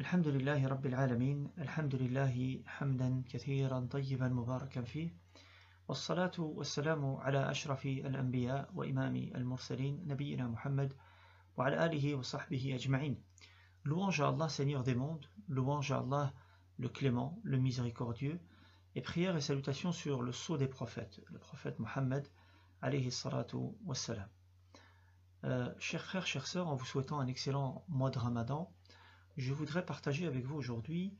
الحمد لله رب العالمين الحمد لله حمدا كثيرا طيبا مباركا فيه والصلاة والسلام على أشرف الأنبياء وإمام المرسلين نبينا محمد وعلى آله وصحبه أجمعين Louange à Allah Seigneur des mondes, louange à Allah le clément, le miséricordieux, et prière et salutations sur le sceau des prophètes, le prophète Mohammed alayhi salatu wassalam. Euh, chers frères, chères sœurs, en vous souhaitant un excellent mois de Ramadan, je voudrais partager avec vous aujourd'hui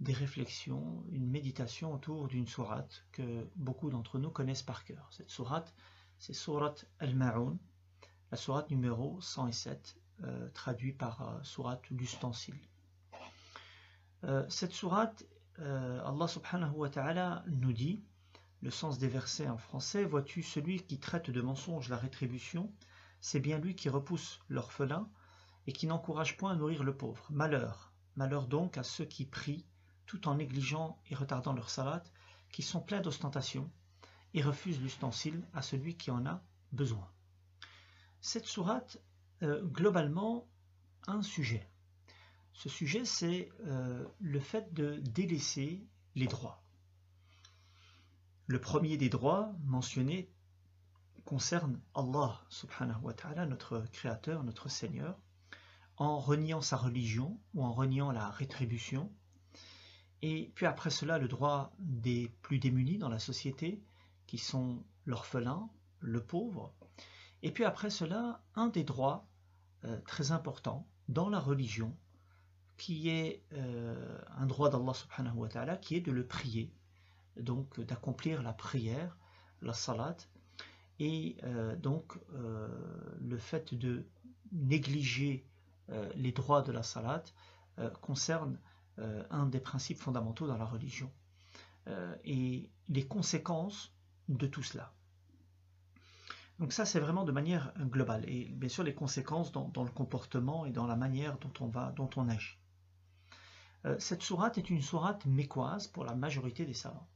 des réflexions, une méditation autour d'une sourate que beaucoup d'entre nous connaissent par cœur. Cette sourate, c'est sourate Al-Ma'un, la sourate numéro 107, euh, traduit par euh, sourate l'ustensile. Euh, cette sourate, euh, Allah subhanahu wa ta'ala nous dit, le sens des versets en français, vois-tu celui qui traite de mensonge la rétribution, c'est bien lui qui repousse l'orphelin, et qui n'encourage point à nourrir le pauvre. Malheur, malheur donc à ceux qui prient, tout en négligeant et retardant leur salat, qui sont pleins d'ostentation, et refusent l'ustensile à celui qui en a besoin. Cette sourate, euh, globalement, un sujet. Ce sujet, c'est euh, le fait de délaisser les droits. Le premier des droits mentionnés concerne Allah subhanahu wa ta'ala, notre créateur, notre Seigneur, en reniant sa religion ou en reniant la rétribution. Et puis après cela, le droit des plus démunis dans la société, qui sont l'orphelin, le pauvre. Et puis après cela, un des droits euh, très importants dans la religion, qui est euh, un droit d'Allah subhanahu wa ta'ala, qui est de le prier, donc d'accomplir la prière, la salat, et euh, donc le fait de négliger les droits de la salat euh, concernent euh, un des principes fondamentaux dans la religion et les conséquences de tout cela. Donc ça, c'est vraiment de manière globale. Et bien sûr, les conséquences dans, le comportement et dans la manière dont on, va, dont on agit. cette sourate est une sourate mécoise pour la majorité des savants.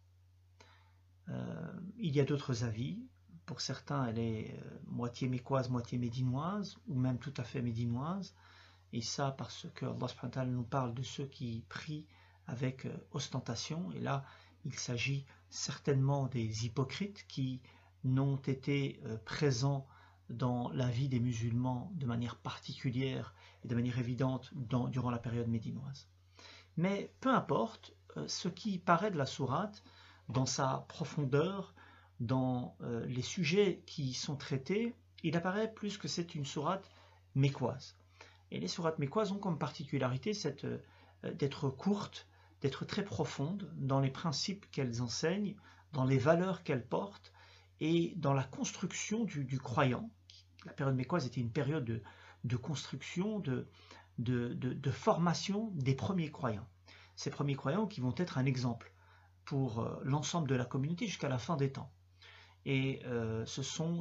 il y a d'autres avis. Pour certains, elle est moitié mécoise, moitié médinoise, ou même tout à fait médinoise et ça parce que Allah nous parle de ceux qui prient avec euh, ostentation, et là il s'agit certainement des hypocrites qui n'ont été euh, présents dans la vie des musulmans de manière particulière et de manière évidente durant la période médinoise. Mais peu importe, euh, ce qui paraît de la sourate, dans sa profondeur, dans les sujets qui sont traités, il apparaît plus que c'est une sourate mécoise. Et les sourates mécoises ont comme particularité euh, d'être courtes, d'être très profondes dans les principes qu'elles enseignent, dans les valeurs qu'elles portent et dans la construction du, croyant. La période mécoise était une période de, construction, de, formation des premiers croyants. Ces premiers croyants qui vont être un exemple pour euh, l'ensemble de la communauté jusqu'à la fin des temps. Et euh, ce sont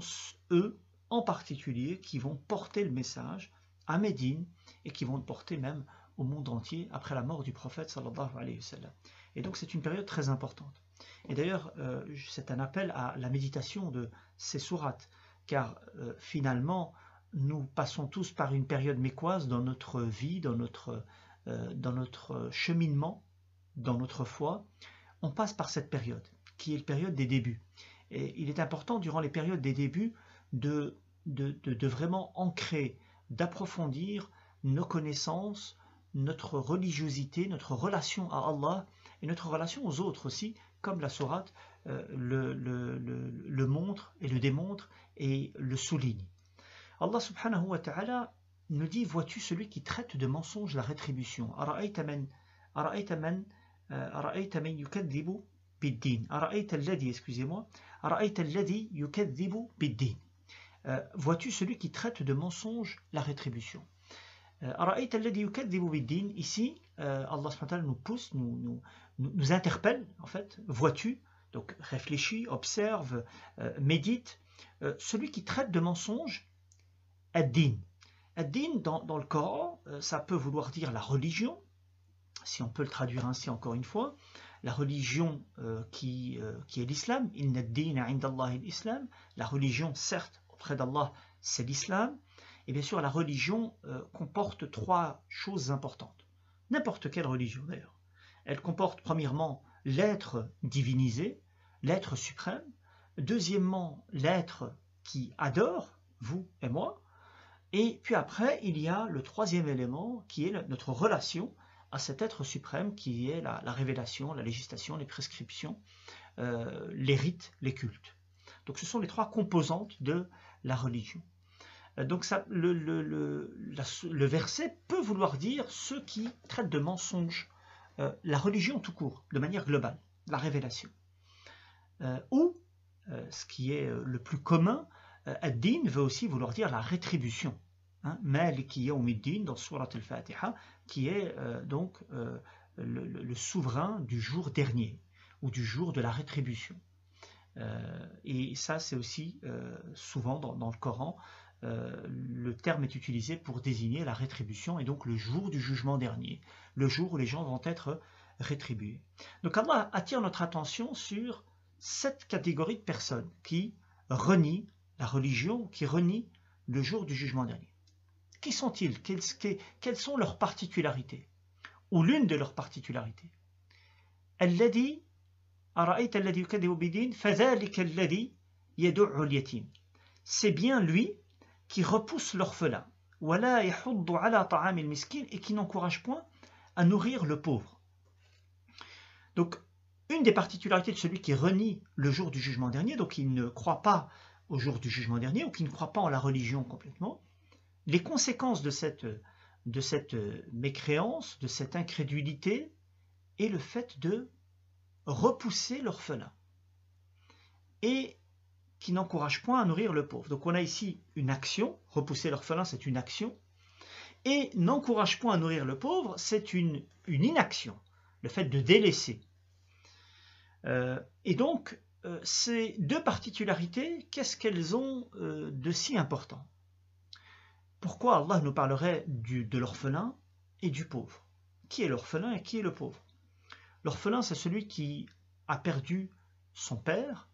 eux en particulier qui vont porter le message à Médine et qui vont porter même au monde entier après la mort du prophète sallallahu alayhi wa. Et donc c'est une période très importante. Et d'ailleurs, euh, c'est un appel à la méditation de ces sourates, car euh, finalement, nous passons tous par une période mécoise dans notre vie, dans notre, euh, dans notre cheminement, dans notre foi. On passe par cette période, qui est la période des débuts. Et il est important, durant les périodes des débuts, de, de, de vraiment ancrer d'approfondir nos connaissances, notre religiosité, notre relation à Allah et notre relation aux autres aussi, comme la sourate euh, le, montre et le démontre et le souligne. Allah subhanahu wa ta'ala nous dit Vois-tu celui qui traite de mensonge la rétribution? Excusez-moi euh, vois-tu celui qui traite de mensonge la rétribution? Euh, Ici, euh, Allah nous pousse, nous, nous, interpelle, en fait, vois-tu? Donc réfléchis, observe, médite. celui qui traite de mensonge, ad-din. Ad-din, dans, dans, le Coran, ça peut vouloir dire la religion, si on peut le traduire ainsi encore une fois, la religion qui, qui est l'islam, la religion certes auprès d'Allah, c'est l'islam. Et bien sûr, la religion euh, comporte trois choses importantes. n'importe quelle religion d'ailleurs. Elle comporte premièrement l'être divinisé, l'être suprême, deuxièmement l'être qui adore, vous et moi, et puis après il y a le troisième élément qui est notre relation à cet être suprême qui est la, révélation, la législation, les prescriptions, euh, les rites, les cultes. Donc ce sont les trois composantes de la religion. Euh, donc ça, le, verset peut vouloir dire ceux qui traitent de mensonges euh, la religion tout court, de manière globale, la révélation. ou, ce qui est le plus commun, ad-din veut aussi vouloir dire la rétribution. Hein, Maliki Yawmiddin dans Surat al-Fatiha, qui est donc le, souverain du jour dernier ou du jour de la rétribution. Euh, et ça, c'est aussi euh, souvent dans, le Coran, euh, le terme est utilisé pour désigner la rétribution et donc le jour du jugement dernier, le jour où les gens vont être rétribués. Donc Allah attire notre attention sur cette catégorie de personnes qui renient la religion, qui renient le jour du jugement dernier. Qui sont-ils? Quelles, sont leurs particularités? Ou l'une de leurs particularités? Dit c'est bien lui qui repousse l'orphelin. et qui n'encourage point à nourrir le pauvre. Donc, une des particularités de celui qui renie le jour du jugement dernier, donc il ne croit pas au jour du jugement dernier ou qui ne croit pas en la religion complètement, les conséquences de cette, de cette mécréance, de cette incrédulité, est le fait de repousser l'orphelin et qui n'encourage point à nourrir le pauvre. Donc on a ici une action, repousser l'orphelin c'est une action, et n'encourage point à nourrir le pauvre c'est une, inaction, le fait de délaisser. Euh, et donc euh, ces deux particularités, qu'est-ce qu'elles ont euh, de si important? Pourquoi Allah nous parlerait de l'orphelin et du pauvre? Qui est l'orphelin et qui est le pauvre? L'orphelin, c'est celui qui a perdu son père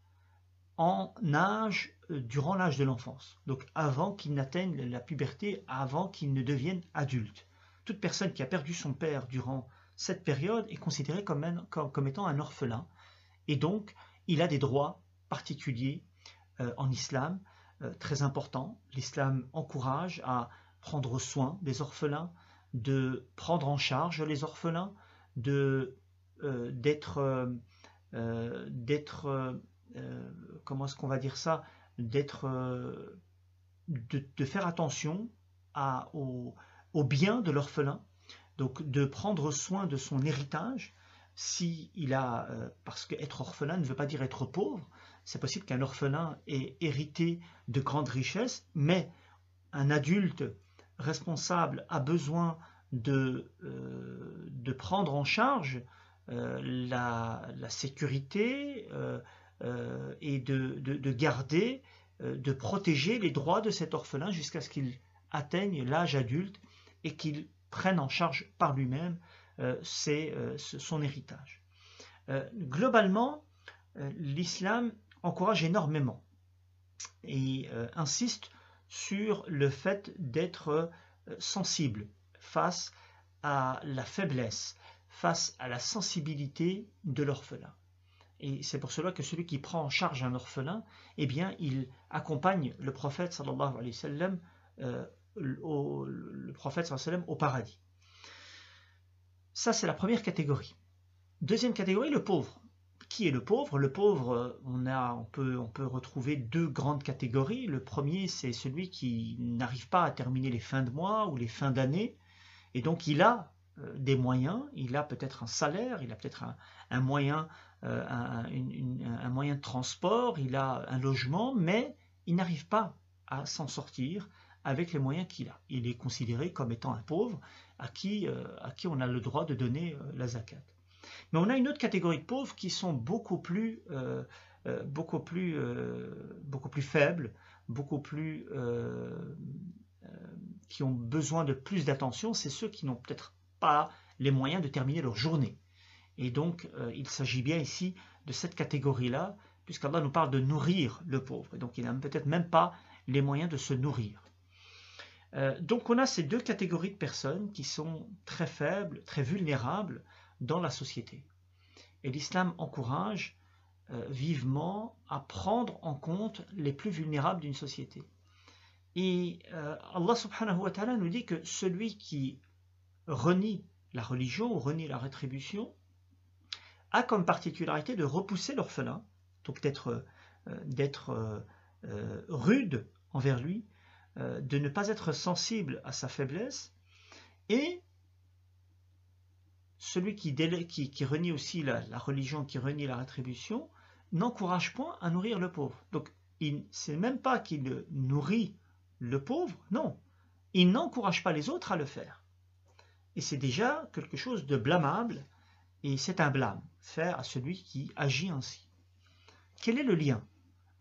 en âge, euh, durant l'âge de l'enfance, donc avant qu'il n'atteigne la puberté, avant qu'il ne devienne adulte. Toute personne qui a perdu son père durant cette période est considérée comme, étant un orphelin, et donc il a des droits particuliers euh, en islam, euh, très importants. L'islam encourage à prendre soin des orphelins, de prendre en charge les orphelins, de d'être, euh, euh, d'être, comment est-ce qu'on va dire ça, d'être, de, faire attention à, au, bien de l'orphelin, donc de prendre soin de son héritage. Si il a, parce qu'être orphelin ne veut pas dire être pauvre, c'est possible qu'un orphelin ait hérité de grandes richesses, mais un adulte responsable a besoin de, de prendre en charge euh, la, sécurité euh, euh, et de, garder, de protéger les droits de cet orphelin jusqu'à ce qu'il atteigne l'âge adulte et qu'il prenne en charge par lui-même son héritage. globalement, l'islam encourage énormément et insiste sur le fait d'être sensible face à la faiblesse, face à la sensibilité de l'orphelin. Et c'est pour cela que celui qui prend en charge un orphelin, eh bien, il accompagne le prophète sallallahu alayhi wa sallam, euh, au, paradis. Ça, c'est la première catégorie. Deuxième catégorie, le pauvre. Qui est le pauvre? Le pauvre, on, peut, on peut retrouver deux grandes catégories. Le premier, c'est celui qui n'arrive pas à terminer les fins de mois ou les fins d'année, et donc il a des moyens, il a peut-être un salaire, il a peut-être un, moyen, euh, un, moyen de transport, il a un logement, mais il n'arrive pas à s'en sortir avec les moyens qu'il a. Il est considéré comme étant un pauvre à qui, euh, on a le droit de donner la zakat. Mais on a une autre catégorie de pauvres qui sont beaucoup plus faibles, beaucoup plus, qui ont besoin de plus d'attention. C'est ceux qui n'ont peut-être pas les moyens de terminer leur journée. Et donc, euh, il s'agit bien ici de cette catégorie-là, puisqu'Allah nous parle de nourrir le pauvre. Et donc, il n'a peut-être même pas les moyens de se nourrir. Euh, donc on a ces deux catégories de personnes qui sont très faibles, très vulnérables dans la société. Et l'islam encourage euh, vivement à prendre en compte les plus vulnérables d'une société. Et Allah subhanahu wa ta'ala nous dit que celui qui renie la religion ou renie la rétribution a comme particularité de repousser l'orphelin, donc d'être rude envers lui, euh, de ne pas être sensible à sa faiblesse, et celui qui, qui, renie aussi la, religion, qui renie la rétribution, n'encourage point à nourrir le pauvre. Donc, c'est même pas qu'il nourrit le pauvre, non, il n'encourage pas les autres à le faire. Et c'est déjà quelque chose de blâmable, et c'est un blâme, faire à celui qui agit ainsi. Quel est le lien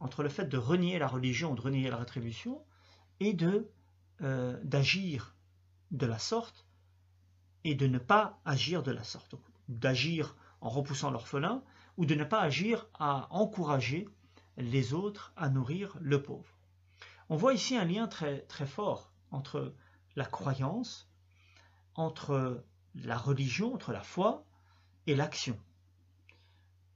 entre le fait de renier la religion, de renier la rétribution, et de euh, d'agir de la sorte et de ne pas agir de la sorte, d'agir en repoussant l'orphelin ou de ne pas agir à encourager les autres à nourrir le pauvre? On voit ici un lien très, très fort entre la croyance, entre la religion, entre la foi et l'action.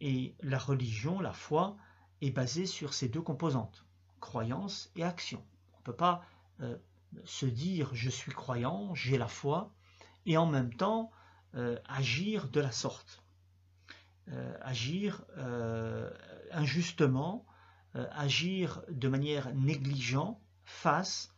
Et la religion, la foi, est basée sur ces deux composantes, croyance et action. On ne peut pas euh, se dire je suis croyant, j'ai la foi, et en même temps euh, agir de la sorte. Euh, agir injustement, agir de manière négligente face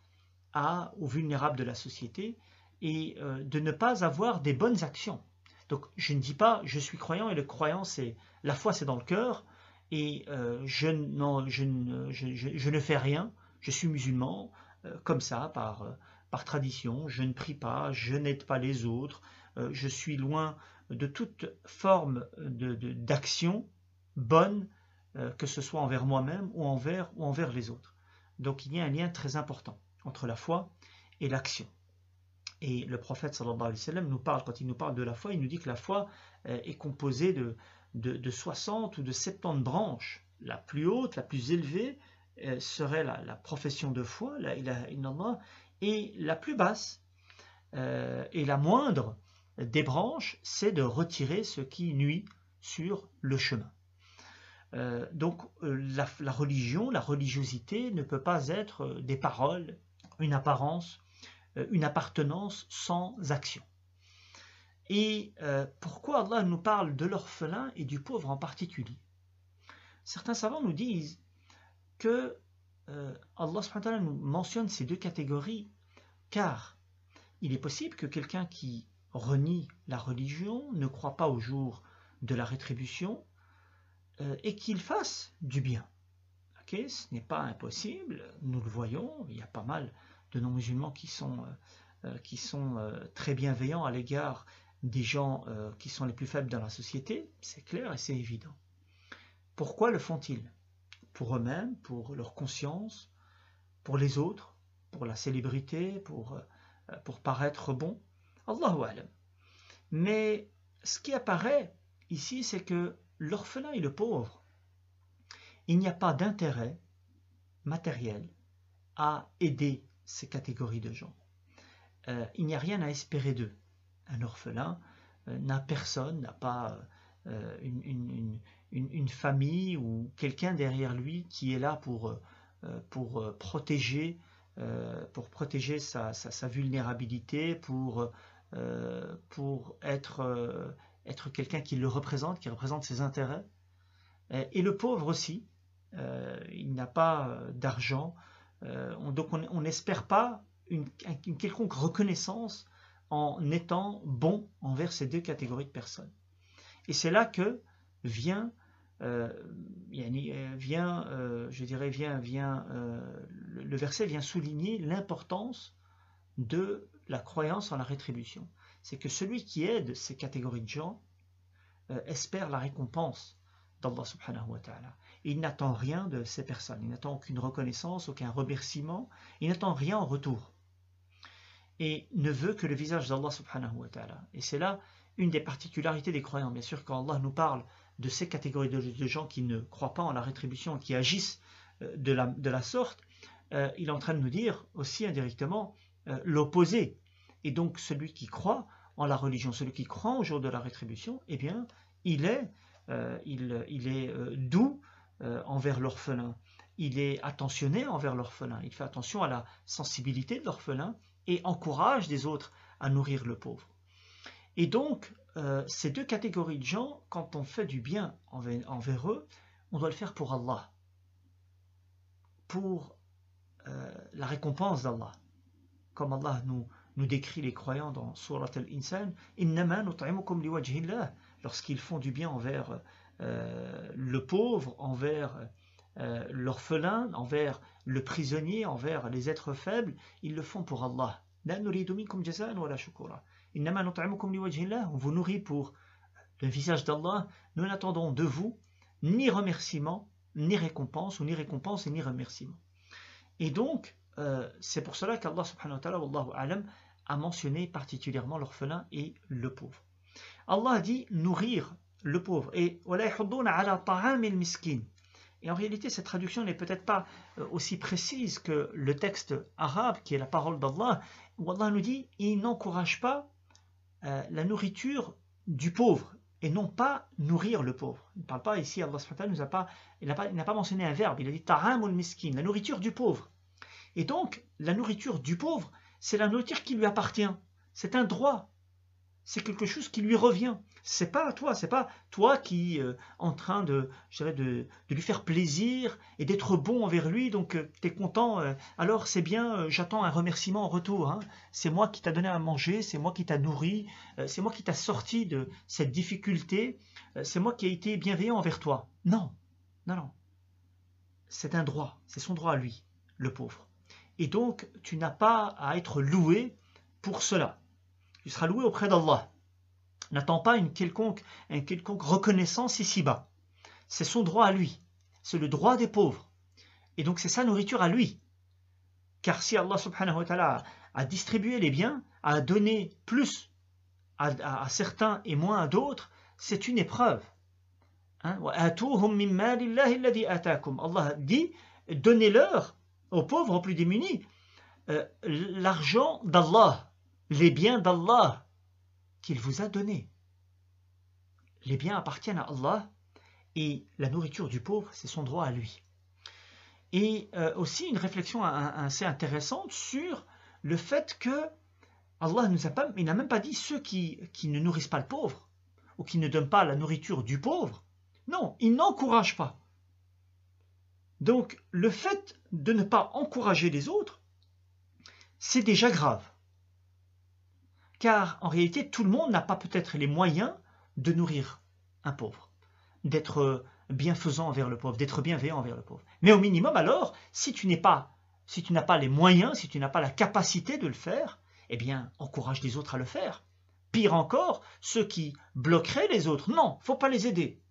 aux vulnérables de la société et de ne pas avoir des bonnes actions. Donc je ne dis pas je suis croyant et le croyant c'est la foi c'est dans le cœur et je, non, je, je, ne fais rien, je suis musulman, euh, comme ça, par, euh, par tradition, je ne prie pas, je n'aide pas les autres, euh, je suis loin de toute forme d'action de, bonne, que ce soit envers moi-même ou envers, ou envers les autres. Donc il y a un lien très important entre la foi et l'action. Et le prophète sallallahu alayhi wa sallam nous parle, quand il nous parle de la foi, il nous dit que la foi est composée de, de, de 60 ou de 70 branches. La plus haute, la plus élevée, euh, serait la, profession de foi, la et la plus basse euh, et la moindre des branches, c'est de retirer ce qui nuit sur le chemin. Euh, donc la, religion, la religiosité ne peut pas être des paroles, une apparence, une appartenance sans action. Et pourquoi Allah nous parle de l'orphelin et du pauvre en particulier? Certains savants nous disent que euh, Allah nous mentionne ces deux catégories car il est possible que quelqu'un qui renie la religion, ne croit pas au jour de la rétribution euh, et qu'il fasse du bien. Ce n'est pas impossible, nous le voyons, il y a pas mal de non-musulmans qui sont, euh, qui sont très bienveillants à l'égard des gens qui sont les plus faibles dans la société, c'est clair et c'est évident. Pourquoi le font-ils? Pour eux-mêmes, pour leur conscience, pour les autres, pour la célébrité, pour, euh, pour paraître bon? Allahu alam. Mais ce qui apparaît ici, c'est que l'orphelin et le pauvre, il n'y a pas d'intérêt matériel à aider ces catégories de gens. Euh, il n'y a rien à espérer d'eux. Un orphelin euh, n'a personne, n'a pas une, une, famille ou quelqu'un derrière lui qui est là pour, euh, pour euh, protéger, euh, pour protéger sa, vulnérabilité, pour, pour être, être quelqu'un qui le représente, qui représente ses intérêts. Et le pauvre aussi, il n'a pas d'argent, donc on n'espère pas une, quelconque reconnaissance en étant bon envers ces deux catégories de personnes. Et c'est là que vient euh, euh, euh, je dirais, vient, vient, le verset vient souligner l'importance de la croyance en la rétribution. C'est que celui qui aide ces catégories de gens espère la récompense d'Allah subhanahu wa ta'ala. Il n'attend rien de ces personnes, il n'attend aucune reconnaissance, aucun remerciement, il n'attend rien en retour. Et ne veut que le visage d'Allah subhanahu wa ta'ala. Et c'est là une des particularités des croyants. Bien sûr, quand Allah nous parle de ces catégories de, gens qui ne croient pas en la rétribution, qui agissent euh, de la, sorte, euh, il est en train de nous dire aussi indirectement euh, l'opposé. Et donc celui qui croit en la religion, celui qui croit au jour de la rétribution, eh bien, il est, il, il, est euh, envers l'orphelin, il est attentionné envers l'orphelin, il fait attention à la sensibilité de l'orphelin et encourage des autres à nourrir le pauvre. Et donc, ces deux catégories de gens, quand on fait du bien envers eux, on doit le faire pour Allah, pour la récompense d'Allah. Comme Allah nous, nous décrit les croyants dans Surat al-Insan, lorsqu'ils font du bien envers euh, le pauvre, envers euh, l'orphelin, envers le prisonnier, envers les êtres faibles, ils le font pour Allah. On vous nourrit pour le visage d'Allah. Nous n'attendons de vous ni remerciement, ni récompense, ou ni récompense et ni remerciement. Et donc, euh, c'est pour cela qu'Allah subhanahu wa ta'ala, a mentionné particulièrement l'orphelin et le pauvre. Allah dit nourrir le pauvre. Et et en réalité, cette traduction n'est peut-être pas euh, aussi précise que le texte arabe, qui est la parole d'Allah, où Allah nous dit il n'encourage pas euh, la nourriture du pauvre et non pas nourrir le pauvre. Il ne parle pas ici, Allah nous a pas, il n'a pas, mentionné un verbe, il a dit ta'amul miskin, la nourriture du pauvre. Et donc, la nourriture du pauvre, c'est la nourriture qui lui appartient. C'est un droit. C'est quelque chose qui lui revient. C'est pas à toi, c'est pas toi qui euh, en train de, de, de, lui faire plaisir et d'être bon envers lui, donc euh, tu es content, euh, alors c'est bien, j'attends un remerciement en retour. Hein. C'est moi qui t'a donné à manger, c'est moi qui t'a nourri, c'est moi qui t'a sorti de cette difficulté, c'est moi qui ai été bienveillant envers toi. Non, non, non. C'est un droit, c'est son droit à lui, le pauvre. Et donc, tu n'as pas à être loué pour cela. Tu seras loué auprès d'Allah. N'attends pas une quelconque, une quelconque reconnaissance ici-bas. C'est son droit à lui. C'est le droit des pauvres. Et donc, c'est sa nourriture à lui. Car si Allah subhanahu wa ta'ala a distribué les biens, a donné plus à, certains et moins à d'autres, c'est une épreuve. Hein? Allah dit, donnez-leur aux pauvres, aux plus démunis, euh, l'argent d'Allah, les biens d'Allah qu'il vous a donnés. Les biens appartiennent à Allah et la nourriture du pauvre, c'est son droit à lui. Et euh, aussi une réflexion assez intéressante sur le fait que Allah nous a pas, il n'a même pas dit ceux qui, qui ne nourrissent pas le pauvre ou qui ne donnent pas la nourriture du pauvre. Non, il n'encourage pas. Donc le fait de ne pas encourager les autres, c'est déjà grave. Car en réalité, tout le monde n'a pas peut-être les moyens de nourrir un pauvre, d'être bienfaisant envers le pauvre, d'être bienveillant envers le pauvre. Mais au minimum alors, si tu n'es pas, si tu n'as pas les moyens, si tu n'as pas la capacité de le faire, eh bien, encourage les autres à le faire. Pire encore, ceux qui bloqueraient les autres, non, faut pas les aider.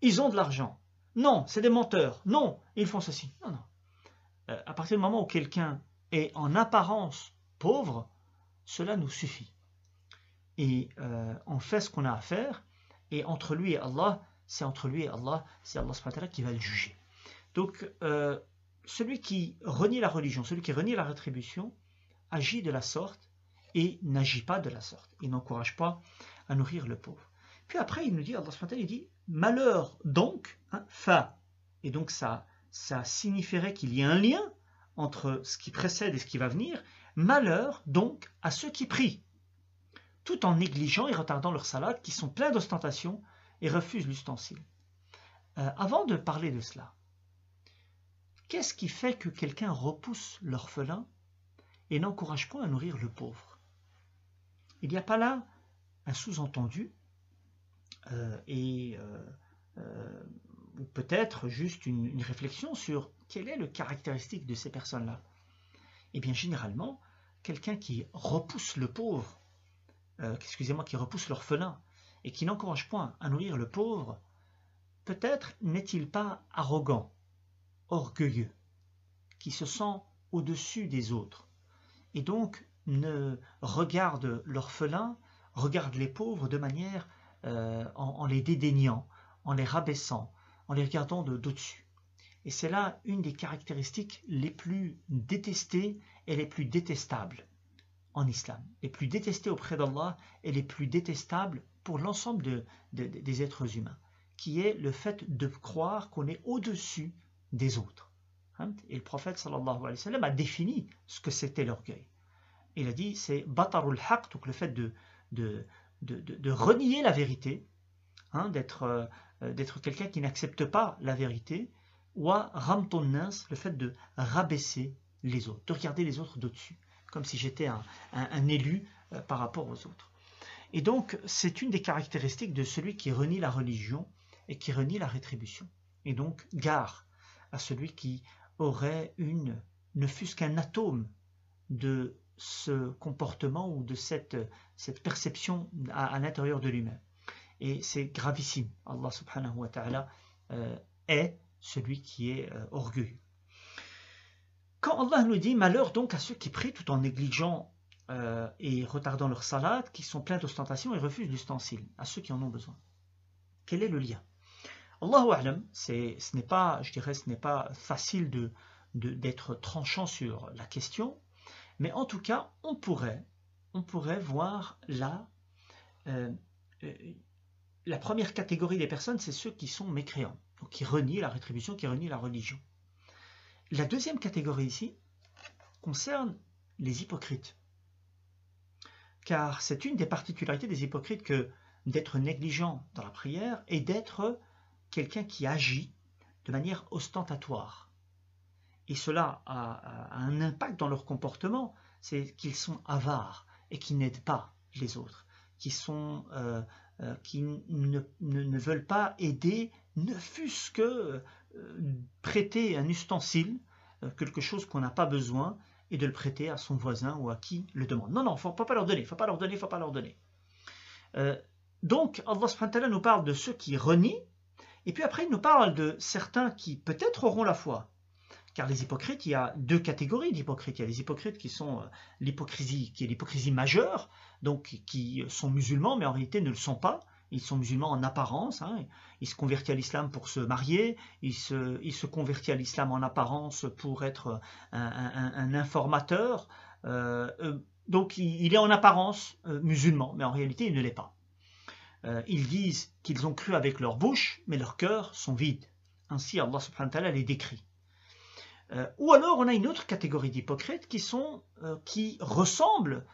Ils ont de l'argent, non, c'est des menteurs. Non, ils font ceci. Non, non. Euh, à partir du moment où quelqu'un est en apparence pauvre, cela nous suffit. Et euh, on fait ce qu'on a à faire, et entre lui et Allah, c'est entre lui et Allah, c'est Allah qui va le juger. Donc, euh, celui qui renie la religion, celui qui renie la rétribution, agit de la sorte et n'agit pas de la sorte. Il n'encourage pas à nourrir le pauvre. Puis après, il nous dit, Allah il dit, malheur donc, hein, fa, et donc ça, ça signifierait qu'il y a un lien entre ce qui précède et ce qui va venir, malheur donc à ceux qui prient, tout en négligeant et retardant leur salade, qui sont pleins d'ostentation et refusent l'ustensile. Euh, avant de parler de cela, qu'est-ce qui fait que quelqu'un repousse l'orphelin et n'encourage pas à nourrir le pauvre? Il n'y a pas là un sous-entendu euh, et euh, ou peut-être juste une, réflexion sur quelle est le caractéristique de ces personnes-là. Eh bien, généralement, quelqu'un qui repousse le pauvre, excusez-moi, qui repousse l'orphelin et qui n'encourage point à nourrir le pauvre, peut-être n'est-il pas arrogant, orgueilleux, qui se sent au-dessus des autres, et donc ne regarde l'orphelin, regarde les pauvres de manière euh, en, les dédaignant, en les rabaissant, en les regardant d'au-dessus. Et c'est là une des caractéristiques les plus détestées et les plus détestables. en islam, les plus détestés auprès d'Allah et les plus détestables pour l'ensemble des êtres humains, qui est le fait de croire qu'on est au-dessus des autres. Hein? Et le prophète sallallahu a défini ce que c'était l'orgueil. Il a dit c'est batarul haq, donc le fait de, renier la vérité, hein, euh, d'être quelqu'un qui n'accepte pas la vérité, ramton le fait de rabaisser les autres, de regarder les autres d'au-dessus, comme si j'étais un, un, élu euh, par rapport aux autres. Et donc, c'est une des caractéristiques de celui qui renie la religion et qui renie la rétribution. Et donc, gare à celui qui aurait une, ne fût-ce qu'un atome de ce comportement ou de cette, cette perception à, l'intérieur de lui-même. Et c'est gravissime. Allah subhanahu wa ta'ala euh, est celui qui est euh, orgueilleux. Quand Allah nous dit malheur donc à ceux qui prient tout en négligeant euh, et retardant leur salade, qui sont pleins d'ostentation et refusent l'ustensile, à ceux qui en ont besoin. Quel est le lien? Allahu A'lam, ce n'est pas, je dirais, ce n'est pas facile de, d'être tranchant sur la question, mais en tout cas, on pourrait, on pourrait voir là, euh, la première catégorie des personnes, c'est ceux qui sont mécréants, qui renient la rétribution, qui renient la religion. La deuxième catégorie ici concerne les hypocrites. Car c'est une des particularités des hypocrites que d'être négligent dans la prière et d'être quelqu'un qui agit de manière ostentatoire. Et cela a, un impact dans leur comportement, c'est qu'ils sont avares et qui n'aident pas les autres, qui, sont, euh, euh, qui ne, ne, veulent pas aider, ne fût-ce que euh, prêter un ustensile, quelque chose qu'on n'a pas besoin, et de le prêter à son voisin ou à qui le demande. Non, non, il ne faut pas leur donner, faut pas leur donner, faut pas leur donner. donc, Allah nous parle de ceux qui renient et puis après, il nous parle de certains qui peut-être auront la foi. Car les hypocrites, il y a deux catégories d'hypocrites. Il y a les hypocrites qui sont euh, l'hypocrisie, qui est l'hypocrisie majeure, donc qui sont musulmans, mais en réalité ne le sont pas. Ils sont musulmans en apparence. Hein. Ils se convertissent à l'islam pour se marier. Ils se, ils se convertissent à l'islam en apparence pour être un, informateur. Euh, euh, donc il, est en apparence musulman, mais en réalité il ne l'est pas. Euh, ils disent qu'ils ont cru avec leur bouche, mais leurs cœurs sont vides. Ainsi, Allah subhanahu wa ta'ala les décrit. Euh, ou alors, on a une autre catégorie d'hypocrites euh, qui ressemblent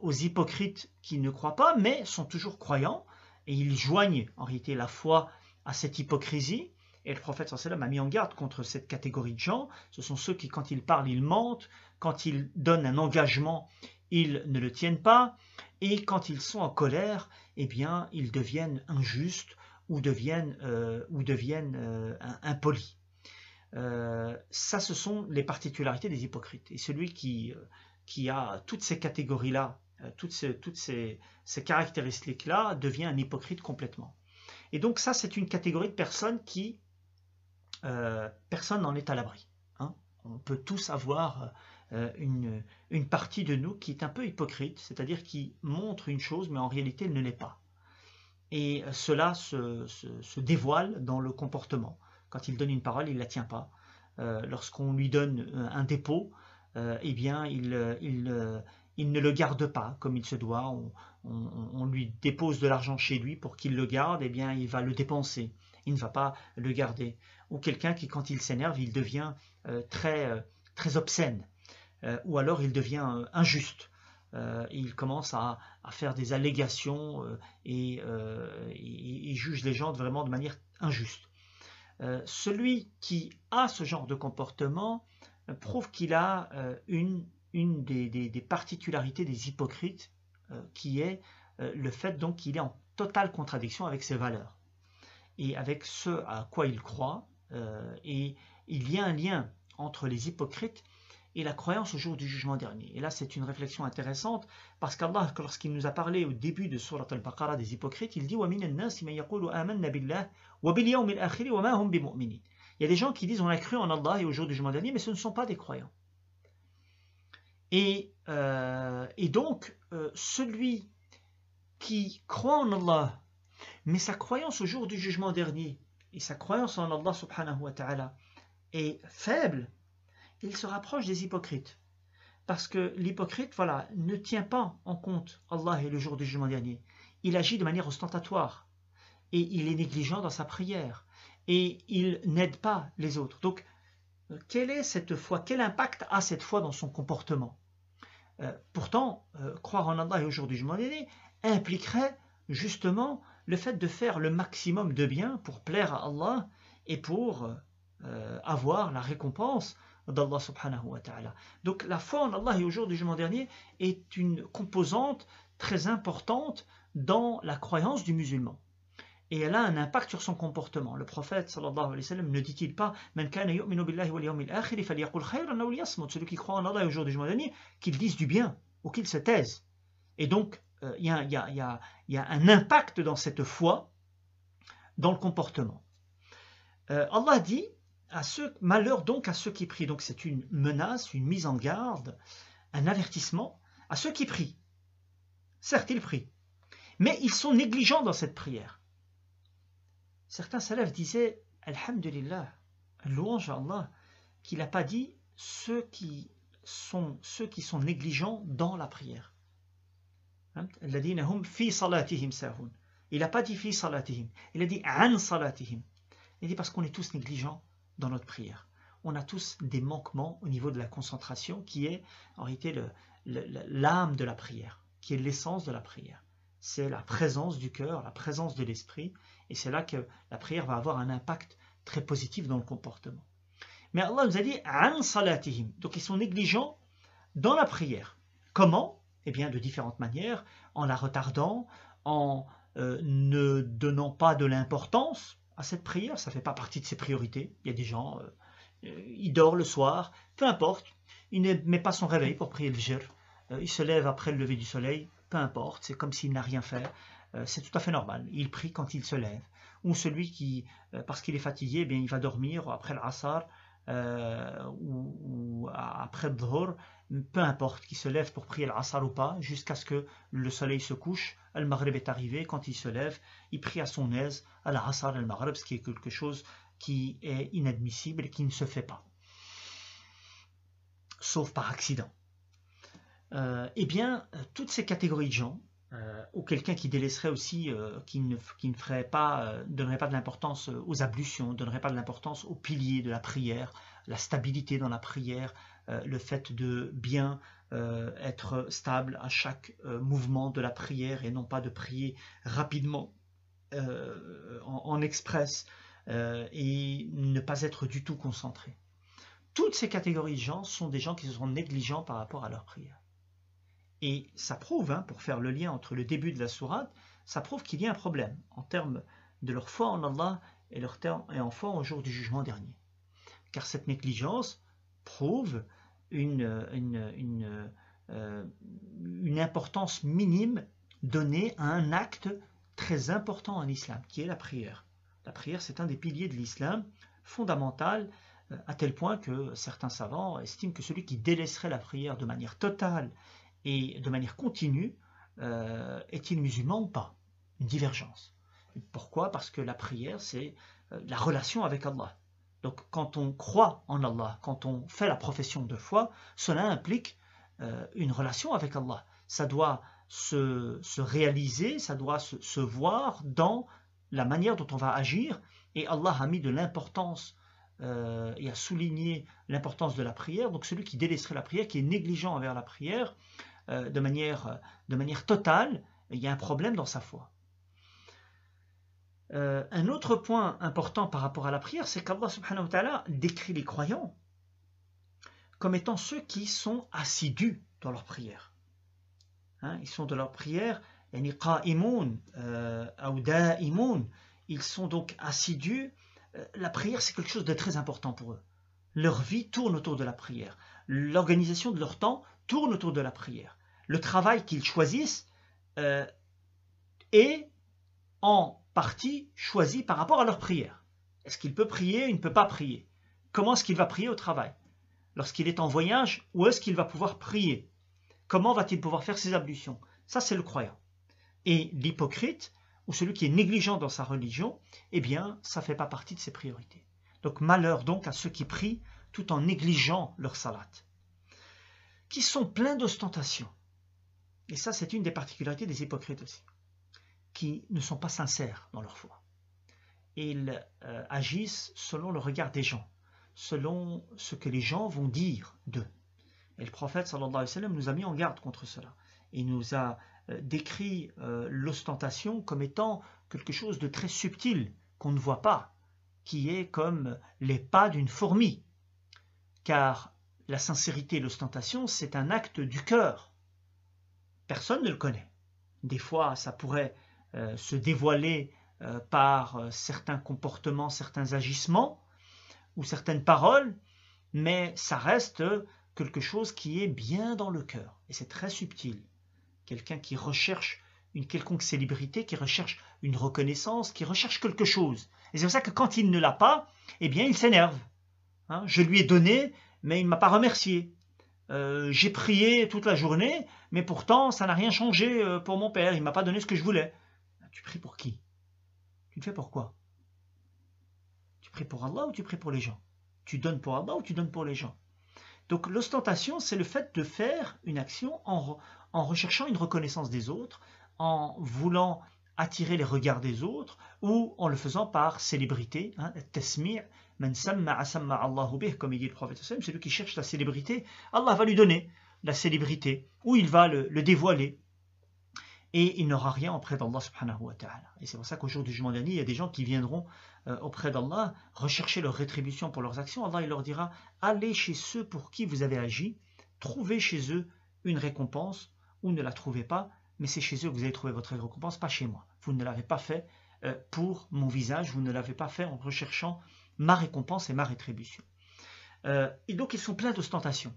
aux hypocrites qui ne croient pas, mais sont toujours croyants, et ils joignent en réalité la foi à cette hypocrisie. Et le prophète sallam a mis en garde contre cette catégorie de gens. Ce sont ceux qui, quand ils parlent, ils mentent. Quand ils donnent un engagement, ils ne le tiennent pas. Et quand ils sont en colère, eh bien, ils deviennent injustes ou deviennent, euh, ou deviennent euh, impolis. Euh, ça, ce sont les particularités des hypocrites. Et celui qui, qui a toutes ces catégories-là, toutes, ces, toutes ces, caractéristiques-là, devient un hypocrite complètement. Et donc ça, c'est une catégorie de personnes qui, personne n'en est à l'abri. Hein. On peut tous avoir euh, une, partie de nous qui est un peu hypocrite, c'est-à-dire qui montre une chose, mais en réalité elle ne l'est pas. Et cela se, dévoile dans le comportement. Quand il donne une parole, il ne la tient pas. Euh, lorsqu'on lui donne un dépôt, euh, eh bien, il, il, il, ne le garde pas comme il se doit. On, lui dépose de l'argent chez lui pour qu'il le garde, eh bien, il va le dépenser. Il ne va pas le garder. Ou quelqu'un qui, quand il s'énerve, il devient très, très obscène. Euh, ou alors il devient euh, injuste. Euh, il commence à, faire des allégations et il, juge les gens vraiment de manière injuste. celui qui a ce genre de comportement prouve qu'il a une, une des, particularités des hypocrites qui est le fait donc qu'il est en totale contradiction avec ses valeurs et avec ce à quoi il croit. et il y a un lien entre les hypocrites et la croyance au jour du jugement dernier. Et là, c'est une réflexion intéressante parce qu'Allah, lorsqu'il nous a parlé au début de Surat al-Baqarah des hypocrites, il dit Il y a des gens qui disent on a cru en Allah et au jour du jugement dernier, mais ce ne sont pas des croyants. Et, euh, et donc, euh, celui qui croit en Allah, mais sa croyance au jour du jugement dernier et sa croyance en Allah subhanahu wa ta'ala est faible, il se rapproche des hypocrites. Parce que l'hypocrite, voilà, ne tient pas en compte Allah et le jour du jugement dernier. Il agit de manière ostentatoire. Et il est négligent dans sa prière. Et il n'aide pas les autres. Donc, quelle est cette foi? Quel impact a cette foi dans son comportement? Euh, Pourtant, euh, croire en Allah et au jour du jugement dernier impliquerait justement le fait de faire le maximum de bien pour plaire à Allah et pour avoir la récompense d'Allah subhanahu wa ta'ala. Donc la foi en Allah et au jour du jugement dernier est une composante très importante dans la croyance du musulman. Et elle a un impact sur son comportement. Le prophète sallallahu ne dit-il pas celui qui croit en Allah et au jour du jugement dernier, qu'il dise du bien ou qu'il se taise. Et donc, il y, a un impact dans cette foi, dans le comportement. Euh, Allah dit à malheur donc à ceux qui prient. Donc c'est une menace, une mise en garde, un avertissement à ceux qui prient. Certes, ils prient, mais ils sont négligents dans cette prière. Certains salafs disaient Alhamdulillah, louange à Allah, qu'il n'a pas dit ceux qui sont ceux qui sont négligents dans la prière. Hein? Il n'a pas dit fi salatihim, il a dit. Il a dit parce qu'on est tous négligents dans notre prière. On a tous des manquements au niveau de la concentration qui est en réalité l'âme de la prière, qui est l'essence de la prière. C'est la présence du cœur, la présence de l'esprit, et c'est là que la prière va avoir un impact très positif dans le comportement. Mais Allah nous a dit an salatihim, donc ils sont négligents dans la prière. Comment? Eh bien de différentes manières, en la retardant, en euh, ne donnant pas de l'importance à cette prière, ça ne fait pas partie de ses priorités. Il y a des gens, euh, euh, il dort le soir, peu importe, il ne met pas son réveil pour prier le Fajr, euh, il se lève après le lever du soleil, peu importe, c'est comme s'il n'a rien fait, c'est tout à fait normal, il prie quand il se lève. Ou celui qui, parce qu'il est fatigué, eh bien, il va dormir après l'Asar ou, après le peu importe, qu'il se lève pour prier l'Asar ou pas, jusqu'à ce que le soleil se couche, le Maghreb est arrivé, quand il se lève, il prie à son aise, à l'Asar le Maghreb, ce qui est quelque chose qui est inadmissible et qui ne se fait pas. Sauf par accident. Euh, eh bien, toutes ces catégories de gens, euh, ou quelqu'un qui délaisserait aussi, euh, qui, ne, ferait pas, donnerait pas de l'importance aux ablutions, donnerait pas de l'importance aux piliers de la prière, la stabilité dans la prière, euh, le fait de bien euh, être stable à chaque euh, mouvement de la prière et non pas de prier rapidement en, express et ne pas être du tout concentré. Toutes ces catégories de gens sont des gens qui sont négligents par rapport à leur prière. Et ça prouve, hein, pour faire le lien entre le début de la sourate, ça prouve qu'il y a un problème en termes de leur foi en Allah et leur et en foi au jour du jugement dernier. Car cette négligence prouve une, une, euh, une, importance minime donnée à un acte très important en islam, qui est la prière. La prière, c'est un des piliers de l'islam, fondamental, euh, à tel point que certains savants estiment que celui qui délaisserait la prière de manière totale et de manière continue, euh, est-il musulman ou pas? Une divergence. Pourquoi? Parce que la prière, c'est la relation avec Allah. Donc quand on croit en Allah, quand on fait la profession de foi, cela implique euh, une relation avec Allah. Ça doit se, réaliser, ça doit se, voir dans la manière dont on va agir. Et Allah a mis de l'importance euh, et a souligné l'importance de la prière. Donc celui qui délaisserait la prière, qui est négligent envers la prière, euh, de, manière, de manière totale, il y a un problème dans sa foi. Euh, un autre point important par rapport à la prière, c'est qu'Allah décrit les croyants comme étant ceux qui sont assidus dans leur prière. Hein, ils sont de leur prière, euh, ils sont donc assidus. La prière, c'est quelque chose de très important pour eux. Leur vie tourne autour de la prière. L'organisation de leur temps tourne autour de la prière. Le travail qu'ils choisissent est en partie choisie par rapport à leur prière. Est-ce qu'il peut prier Il ne peut pas prier? Comment est-ce qu'il va prier au travail? Lorsqu'il est en voyage, où est-ce qu'il va pouvoir prier? Comment va-t-il pouvoir faire ses ablutions? Ça, c'est le croyant. Et l'hypocrite, ou celui qui est négligent dans sa religion, eh bien, ça ne fait pas partie de ses priorités. Donc malheur donc à ceux qui prient tout en négligeant leur salat. qui sont pleins d'ostentation. Et ça, c'est une des particularités des hypocrites aussi, qui ne sont pas sincères dans leur foi. Ils euh, agissent selon le regard des gens, selon ce que les gens vont dire d'eux. Et le prophète sallallahu alayhi wa nous a mis en garde contre cela. Il nous a euh, décrit euh, l'ostentation comme étant quelque chose de très subtil qu'on ne voit pas, qui est comme les pas d'une fourmi. Car la sincérité et l'ostentation, c'est un acte du cœur. Personne ne le connaît. Des fois, ça pourrait euh, se dévoiler euh, par euh, certains comportements, certains agissements ou certaines paroles, mais ça reste quelque chose qui est bien dans le cœur. Et c'est très subtil. Quelqu'un qui recherche une quelconque célébrité, qui recherche une reconnaissance, qui recherche quelque chose. Et c'est pour ça que quand il ne l'a pas, eh bien, il s'énerve. Hein, je lui ai donné, mais il ne m'a pas remercié. Euh, j'ai prié toute la journée, mais pourtant, ça n'a rien changé euh, pour mon père. Il ne m'a pas donné ce que je voulais. Tu pries pour qui? Tu le fais pour quoi? Tu pries pour Allah ou tu pries pour les gens? Tu donnes pour Allah ou tu donnes pour les gens? Donc l'ostentation, c'est le fait de faire une action en recherchant une reconnaissance des autres, en voulant attirer les regards des autres ou en le faisant par célébrité, hein, comme il dit le prophète celui qui cherche la célébrité, Allah va lui donner la célébrité ou il va le, dévoiler et il n'aura rien auprès d'Allah subhanahu wa ta'ala. Et c'est pour ça qu'au jour du jugement dernier, il y a des gens qui viendront euh, auprès d'Allah rechercher leur rétribution pour leurs actions. Allah il leur dira allez chez ceux pour qui vous avez agi, trouvez chez eux une récompense ou ne la trouvez pas mais c'est chez eux que vous allez trouver votre récompense, pas chez moi. Vous ne l'avez pas fait euh, pour mon visage, vous ne l'avez pas fait en recherchant ma récompense et ma rétribution. Euh, et donc ils sont pleins d'ostentation.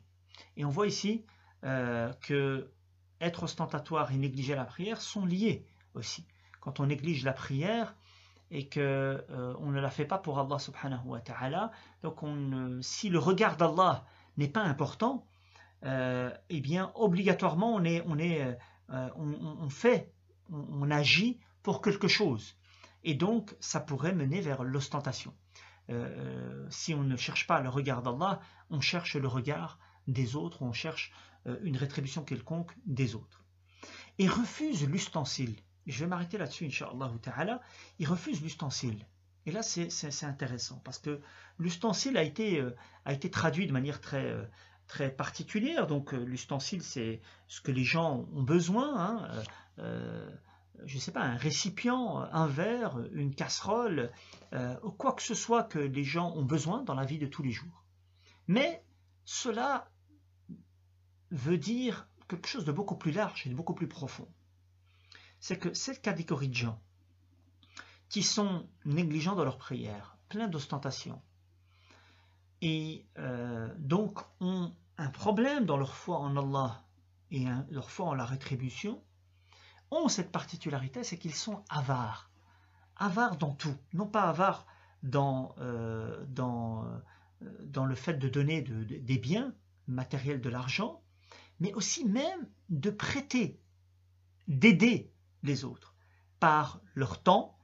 Et on voit ici euh, que être ostentatoire et négliger la prière sont liés aussi. Quand on néglige la prière et que on ne la fait pas pour Allah subhanahu wa ta'ala, donc on, si le regard d'Allah n'est pas important, eh bien obligatoirement on est euh, on, fait, on, agit pour quelque chose. Et donc, ça pourrait mener vers l'ostentation. Euh, euh, si on ne cherche pas le regard d'Allah, on cherche le regard des autres, on cherche une rétribution quelconque des autres. Et refuse l'ustensile. Je vais m'arrêter là-dessus, Inch'Allah ta'ala. Il refuse l'ustensile. Et là, c'est intéressant, parce que l'ustensile a, été a été traduit de manière très, très particulière. Donc euh, l'ustensile, c'est ce que les gens ont besoin. Hein. Euh, euh, je sais pas, un récipient, un verre, une casserole, quoi que ce soit que les gens ont besoin dans la vie de tous les jours. Mais cela veut dire quelque chose de beaucoup plus large et de beaucoup plus profond. C'est que cette catégorie de gens qui sont négligents dans leur prière, pleins d'ostentation, et donc ont un problème dans leur foi en Allah et leur foi en la rétribution, ont cette particularité, c'est qu'ils sont avares. Avares dans tout, non pas avares dans, euh, dans, euh, dans le fait de donner des biens matériels, de l'argent, mais aussi même de prêter, d'aider les autres par leur temps,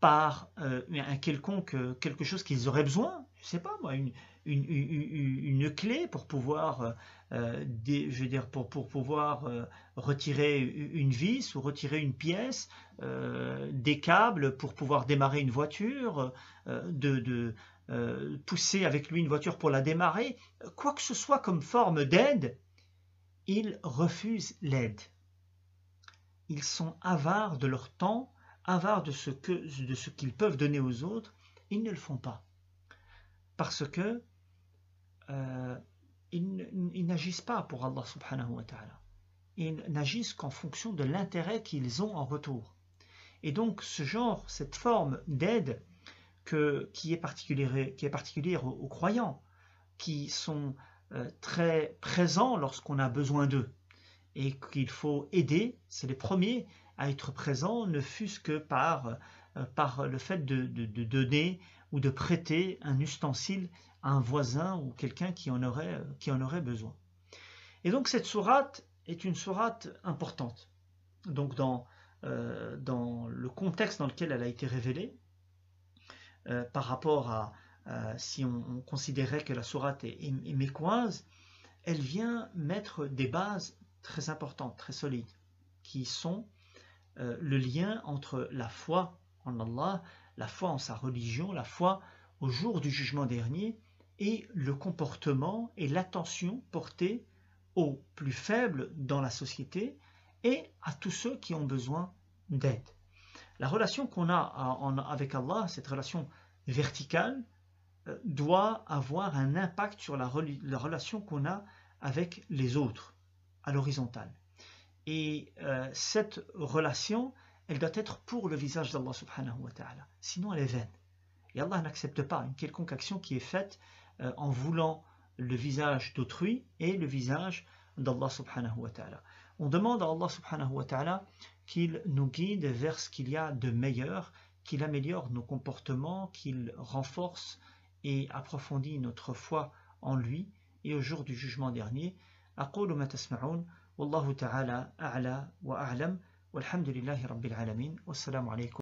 par euh, un quelconque quelque chose qu'ils auraient besoin, je sais pas moi, une, une, clé pour pouvoir, euh, je veux dire, pour, pour pouvoir euh, retirer une vis ou retirer une pièce, euh, des câbles pour pouvoir démarrer une voiture, de, pousser avec lui une voiture pour la démarrer, quoi que ce soit comme forme d'aide, ils refusent l'aide. Ils sont avares de leur temps, avares de ce de ce qu'ils peuvent donner aux autres, ils ne le font pas. Parce que euh, ils, n'agissent pas pour Allah subhanahu wa ta'ala. Ils n'agissent qu'en fonction de l'intérêt qu'ils ont en retour. Et donc ce genre, cette forme d'aide qui est particulière, aux, croyants, qui sont euh, très présents lorsqu'on a besoin d'eux, et qu'il faut aider, c'est les premiers à être présents, ne fût-ce que par, euh, le fait de donner ou de prêter un ustensile un voisin ou quelqu'un qui, en aurait, qui en aurait besoin. Et donc cette sourate est une sourate importante. Donc dans, euh, dans le contexte dans lequel elle a été révélée, euh, par rapport à si on, considérait que la sourate est, est, mécoise, elle vient mettre des bases très importantes, très solides, qui sont euh, le lien entre la foi en Allah, la foi en sa religion, la foi au jour du jugement dernier, et le comportement et l'attention portée aux plus faibles dans la société et à tous ceux qui ont besoin d'aide. La relation qu'on a avec Allah, cette relation verticale, euh, doit avoir un impact sur la, relation qu'on a avec les autres, à l'horizontale. Et euh, cette relation, elle doit être pour le visage d'Allah subhanahu wa ta'ala. Sinon, elle est vaine. Et Allah n'accepte pas une quelconque action qui est faite euh, en voulant le visage d'autrui et le visage d'Allah subhanahu wa ta'ala. On demande à Allah subhanahu wa ta'ala qu'il nous guide vers ce qu'il y a de meilleur, qu'il améliore nos comportements, qu'il renforce et approfondit notre foi en lui et au jour du jugement dernier. أقول ما تسمعون والله تعالى أعلى وأعلم والحمد لله رب العالمين والسلام عليكم